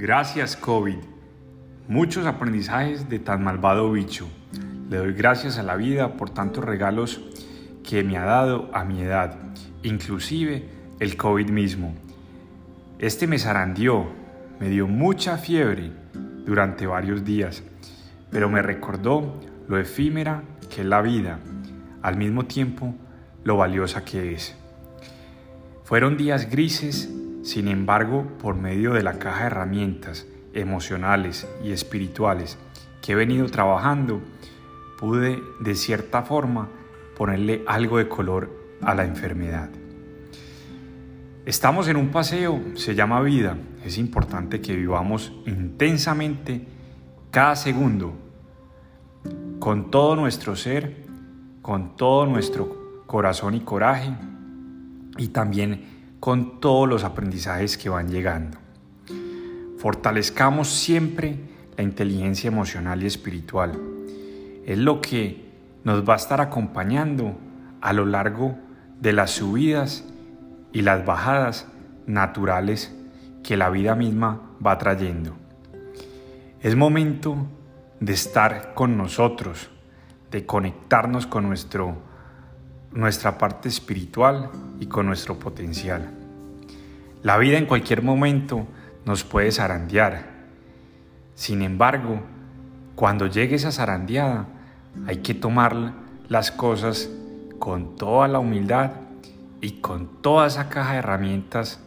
Gracias COVID. Muchos aprendizajes de tan malvado bicho. Le doy gracias a la vida por tantos regalos que me ha dado a mi edad, inclusive el COVID mismo. Este me zarandió, me dio mucha fiebre durante varios días, pero me recordó lo efímera que es la vida, al mismo tiempo lo valiosa que es. Fueron días grises sin embargo, por medio de la caja de herramientas emocionales y espirituales que he venido trabajando, pude de cierta forma ponerle algo de color a la enfermedad. Estamos en un paseo, se llama vida. Es importante que vivamos intensamente cada segundo, con todo nuestro ser, con todo nuestro corazón y coraje, y también con todos los aprendizajes que van llegando. Fortalezcamos siempre la inteligencia emocional y espiritual. Es lo que nos va a estar acompañando a lo largo de las subidas y las bajadas naturales que la vida misma va trayendo. Es momento de estar con nosotros, de conectarnos con nuestro, nuestra parte espiritual y con nuestro potencial. La vida en cualquier momento nos puede zarandear. Sin embargo, cuando llegue esa zarandeada, hay que tomar las cosas con toda la humildad y con toda esa caja de herramientas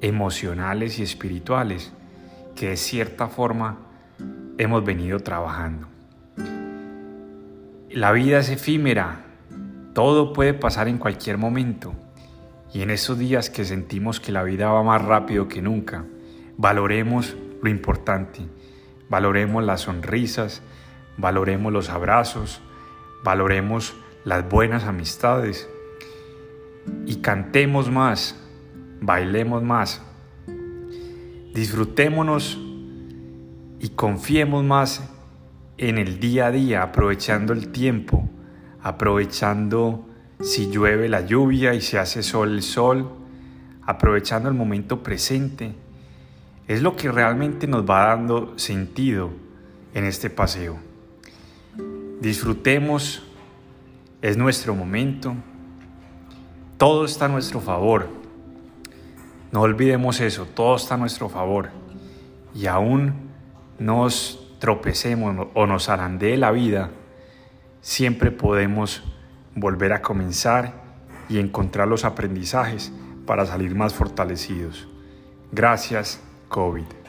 emocionales y espirituales que de cierta forma hemos venido trabajando. La vida es efímera, todo puede pasar en cualquier momento. Y en esos días que sentimos que la vida va más rápido que nunca, valoremos lo importante, valoremos las sonrisas, valoremos los abrazos, valoremos las buenas amistades. Y cantemos más, bailemos más, disfrutémonos y confiemos más en el día a día, aprovechando el tiempo, aprovechando si llueve la lluvia y se hace sol el sol, aprovechando el momento presente, es lo que realmente nos va dando sentido en este paseo. Disfrutemos, es nuestro momento, todo está a nuestro favor. No olvidemos eso, todo está a nuestro favor. Y aún nos tropecemos o nos arandee la vida, siempre podemos volver a comenzar y encontrar los aprendizajes para salir más fortalecidos. Gracias, COVID.